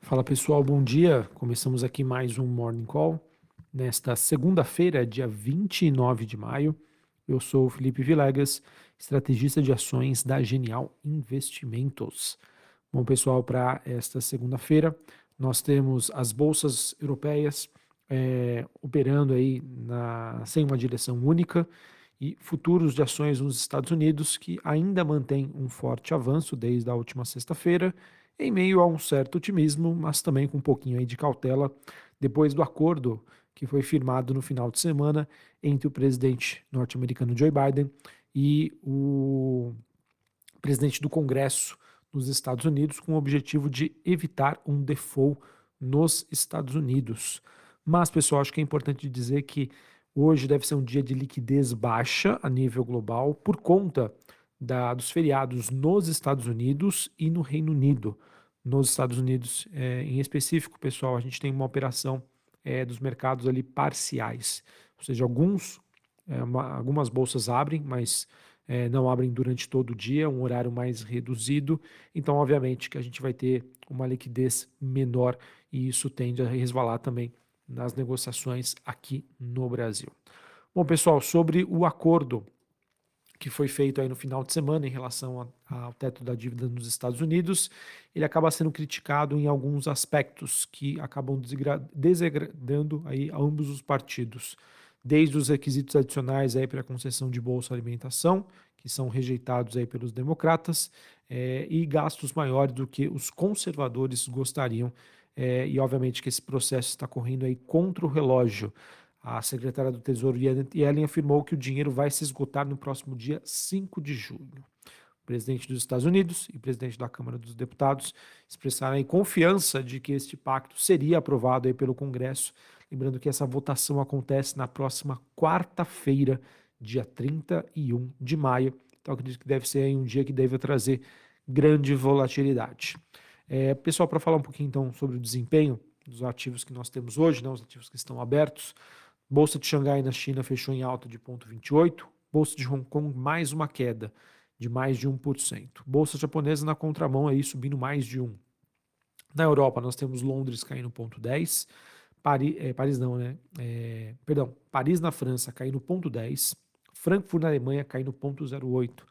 Fala pessoal, bom dia. Começamos aqui mais um Morning Call. Nesta segunda-feira, dia 29 de maio, eu sou o Felipe Vilegas, estrategista de ações da Genial Investimentos. Bom, pessoal, para esta segunda-feira, nós temos as bolsas europeias é, operando aí na, sem uma direção única e futuros de ações nos Estados Unidos que ainda mantém um forte avanço desde a última sexta-feira em meio a um certo otimismo, mas também com um pouquinho aí de cautela, depois do acordo que foi firmado no final de semana entre o presidente norte-americano Joe Biden e o presidente do Congresso nos Estados Unidos, com o objetivo de evitar um default nos Estados Unidos. Mas, pessoal, acho que é importante dizer que hoje deve ser um dia de liquidez baixa a nível global por conta da, dos feriados nos Estados Unidos e no Reino Unido. Nos Estados Unidos, é, em específico, pessoal, a gente tem uma operação é, dos mercados ali parciais, ou seja, alguns, é, uma, algumas bolsas abrem, mas é, não abrem durante todo o dia, um horário mais reduzido. Então, obviamente, que a gente vai ter uma liquidez menor e isso tende a resvalar também nas negociações aqui no Brasil. Bom, pessoal, sobre o acordo que foi feito aí no final de semana em relação ao teto da dívida nos Estados Unidos, ele acaba sendo criticado em alguns aspectos que acabam desagradando aí ambos os partidos, desde os requisitos adicionais aí para a concessão de bolsa alimentação, que são rejeitados aí pelos democratas, é, e gastos maiores do que os conservadores gostariam, é, e obviamente que esse processo está correndo aí contra o relógio. A secretária do Tesouro, Yellen, afirmou que o dinheiro vai se esgotar no próximo dia 5 de junho. O presidente dos Estados Unidos e presidente da Câmara dos Deputados expressaram confiança de que este pacto seria aprovado aí pelo Congresso. Lembrando que essa votação acontece na próxima quarta-feira, dia 31 de maio. Então, acredito que deve ser um dia que deve trazer grande volatilidade. É, pessoal, para falar um pouquinho então sobre o desempenho dos ativos que nós temos hoje, né, os ativos que estão abertos, Bolsa de Xangai na China fechou em alta de 0,28. Bolsa de Hong Kong mais uma queda de mais de 1%. Bolsa japonesa na contramão aí subindo mais de 1. Na Europa nós temos Londres caindo 0,10. Paris, é, Paris não, né? É, perdão, Paris na França caindo 0,10. Frankfurt na Alemanha caindo 0,08.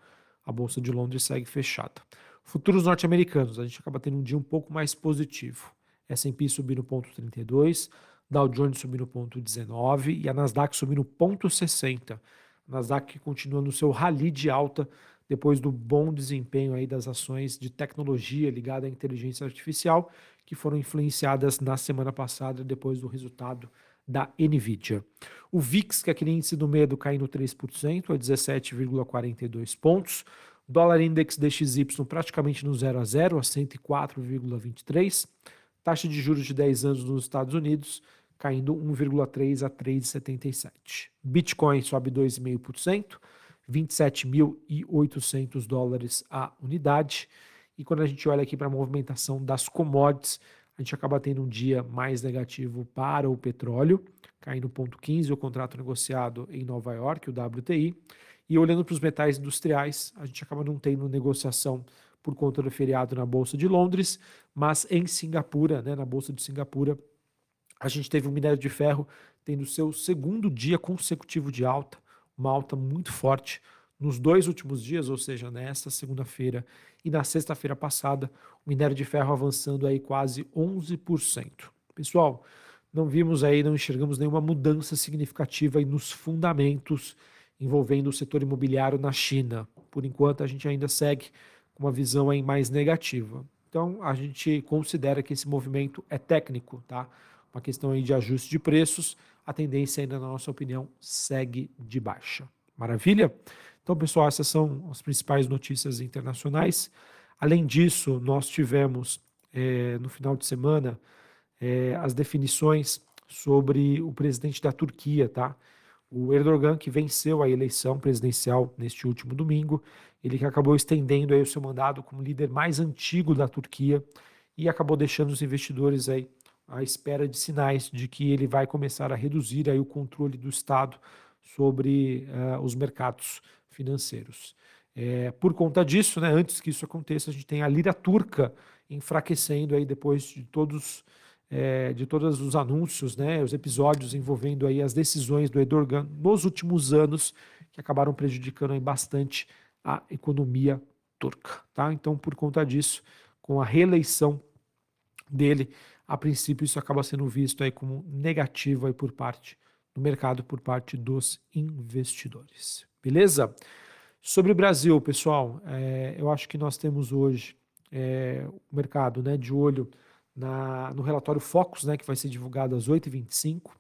A Bolsa de Londres segue fechada. Futuros norte-americanos, a gente acaba tendo um dia um pouco mais positivo. S&P subindo 0,32, Dow Jones subindo ponto 19 e a Nasdaq subindo ponto 60. A Nasdaq continua no seu rally de alta depois do bom desempenho aí das ações de tecnologia ligada à inteligência artificial que foram influenciadas na semana passada depois do resultado da Nvidia. O VIX, que é aquele índice do medo, caindo 3% a 17,42 pontos. Dólar index DXY praticamente no 0 a 0 a 104,23. Taxa de juros de 10 anos nos Estados Unidos caindo 1,3 a 3,77. Bitcoin sobe 2,5%, 27.800 dólares a unidade. E quando a gente olha aqui para a movimentação das commodities, a gente acaba tendo um dia mais negativo para o petróleo, caindo 0,15 o contrato negociado em Nova York, o WTI. E olhando para os metais industriais, a gente acaba não tendo negociação por conta do feriado na Bolsa de Londres, mas em Singapura, né, na Bolsa de Singapura, a gente teve o minério de ferro tendo seu segundo dia consecutivo de alta, uma alta muito forte nos dois últimos dias, ou seja, nesta segunda-feira e na sexta-feira passada, o minério de ferro avançando aí quase 11%. Pessoal, não vimos aí, não enxergamos nenhuma mudança significativa nos fundamentos envolvendo o setor imobiliário na China. Por enquanto, a gente ainda segue uma visão aí mais negativa. Então, a gente considera que esse movimento é técnico, tá? uma questão aí de ajuste de preços, a tendência ainda, na nossa opinião, segue de baixa. Maravilha? Então, pessoal, essas são as principais notícias internacionais. Além disso, nós tivemos é, no final de semana é, as definições sobre o presidente da Turquia, tá? O Erdogan, que venceu a eleição presidencial neste último domingo, ele que acabou estendendo aí o seu mandado como líder mais antigo da Turquia e acabou deixando os investidores aí à espera de sinais de que ele vai começar a reduzir aí o controle do Estado sobre uh, os mercados financeiros. É, por conta disso, né, antes que isso aconteça, a gente tem a lira turca enfraquecendo aí depois de todos é, de todos os anúncios, né, os episódios envolvendo aí as decisões do Erdogan nos últimos anos que acabaram prejudicando aí bastante a economia turca, tá? Então, por conta disso, com a reeleição dele, a princípio isso acaba sendo visto aí como negativo aí por parte do mercado, por parte dos investidores. Beleza? Sobre o Brasil, pessoal, é, eu acho que nós temos hoje é, o mercado né, de olho na, no relatório Focus, né, que vai ser divulgado às 8h25,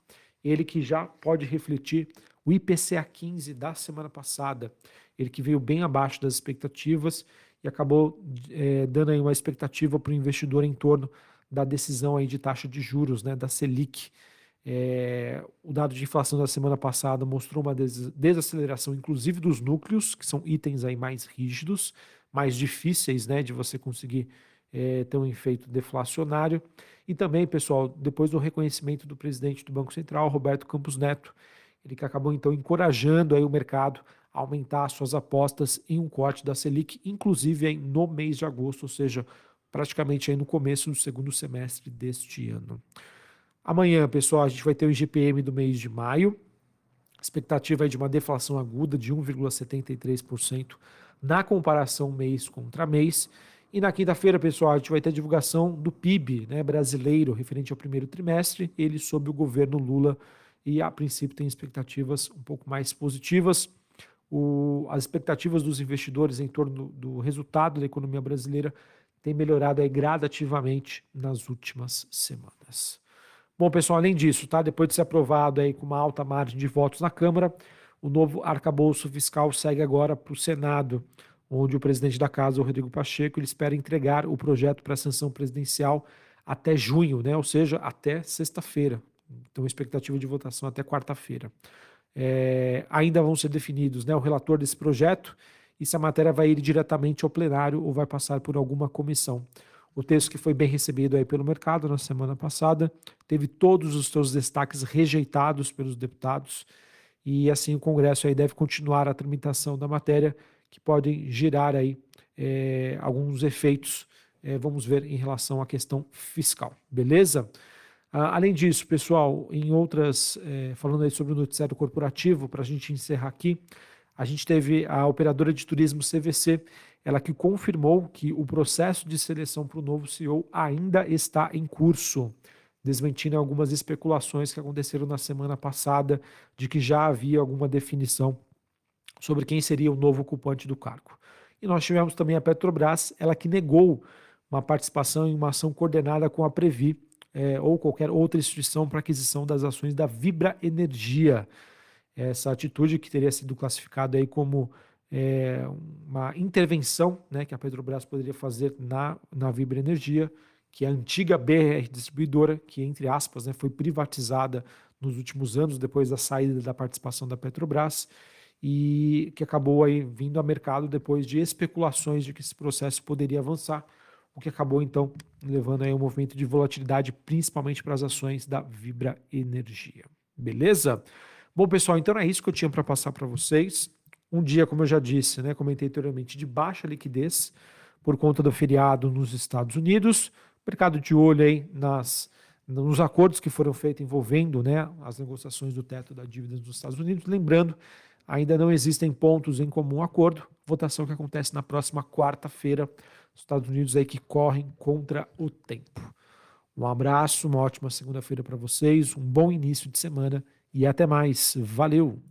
ele que já pode refletir o IPCA 15 da semana passada, ele que veio bem abaixo das expectativas e acabou é, dando aí uma expectativa para o investidor em torno da decisão aí de taxa de juros, né, da Selic. É, o dado de inflação da semana passada mostrou uma des desaceleração, inclusive dos núcleos, que são itens aí mais rígidos, mais difíceis né, de você conseguir é, ter um efeito deflacionário. E também, pessoal, depois do reconhecimento do presidente do Banco Central, Roberto Campos Neto, ele que acabou então encorajando aí o mercado aumentar suas apostas em um corte da Selic, inclusive aí no mês de agosto, ou seja, praticamente aí no começo do segundo semestre deste ano. Amanhã, pessoal, a gente vai ter o IGPM do mês de maio, expectativa é de uma deflação aguda de 1,73% na comparação mês contra mês. E na quinta-feira, pessoal, a gente vai ter a divulgação do PIB né, brasileiro referente ao primeiro trimestre, ele sob o governo Lula, e a princípio tem expectativas um pouco mais positivas. O, as expectativas dos investidores em torno do, do resultado da economia brasileira têm melhorado aí gradativamente nas últimas semanas. Bom, pessoal, além disso, tá? Depois de ser aprovado aí com uma alta margem de votos na Câmara, o novo arcabouço fiscal segue agora para o Senado, onde o presidente da casa, o Rodrigo Pacheco, ele espera entregar o projeto para a sanção presidencial até junho, né? ou seja, até sexta-feira. Então, expectativa de votação até quarta-feira. É, ainda vão ser definidos né, o relator desse projeto e se a matéria vai ir diretamente ao plenário ou vai passar por alguma comissão. O texto que foi bem recebido aí pelo mercado na semana passada teve todos os seus destaques rejeitados pelos deputados e assim o Congresso aí deve continuar a tramitação da matéria que podem gerar aí é, alguns efeitos, é, vamos ver, em relação à questão fiscal. Beleza? Ah, além disso, pessoal, em outras, é, falando aí sobre o noticiário corporativo, para a gente encerrar aqui, a gente teve a operadora de turismo CVC, ela que confirmou que o processo de seleção para o novo CEO ainda está em curso, desmentindo algumas especulações que aconteceram na semana passada de que já havia alguma definição sobre quem seria o novo ocupante do cargo. E nós tivemos também a Petrobras, ela que negou uma participação em uma ação coordenada com a Previ é, ou qualquer outra instituição para aquisição das ações da Vibra Energia. Essa atitude que teria sido classificada aí como é, uma intervenção né, que a Petrobras poderia fazer na, na Vibra Energia, que é a antiga BR distribuidora, que, entre aspas, né, foi privatizada nos últimos anos, depois da saída da participação da Petrobras e que acabou aí vindo a mercado depois de especulações de que esse processo poderia avançar, o que acabou então levando aí um movimento de volatilidade, principalmente para as ações da Vibra Energia. Beleza? Bom, pessoal, então é isso que eu tinha para passar para vocês. Um dia, como eu já disse, né, comentei anteriormente, de baixa liquidez por conta do feriado nos Estados Unidos. Mercado de olho aí nas, nos acordos que foram feitos envolvendo né, as negociações do teto da dívida nos Estados Unidos. Lembrando Ainda não existem pontos em comum acordo. Votação que acontece na próxima quarta-feira. Estados Unidos aí que correm contra o tempo. Um abraço, uma ótima segunda-feira para vocês, um bom início de semana e até mais. Valeu!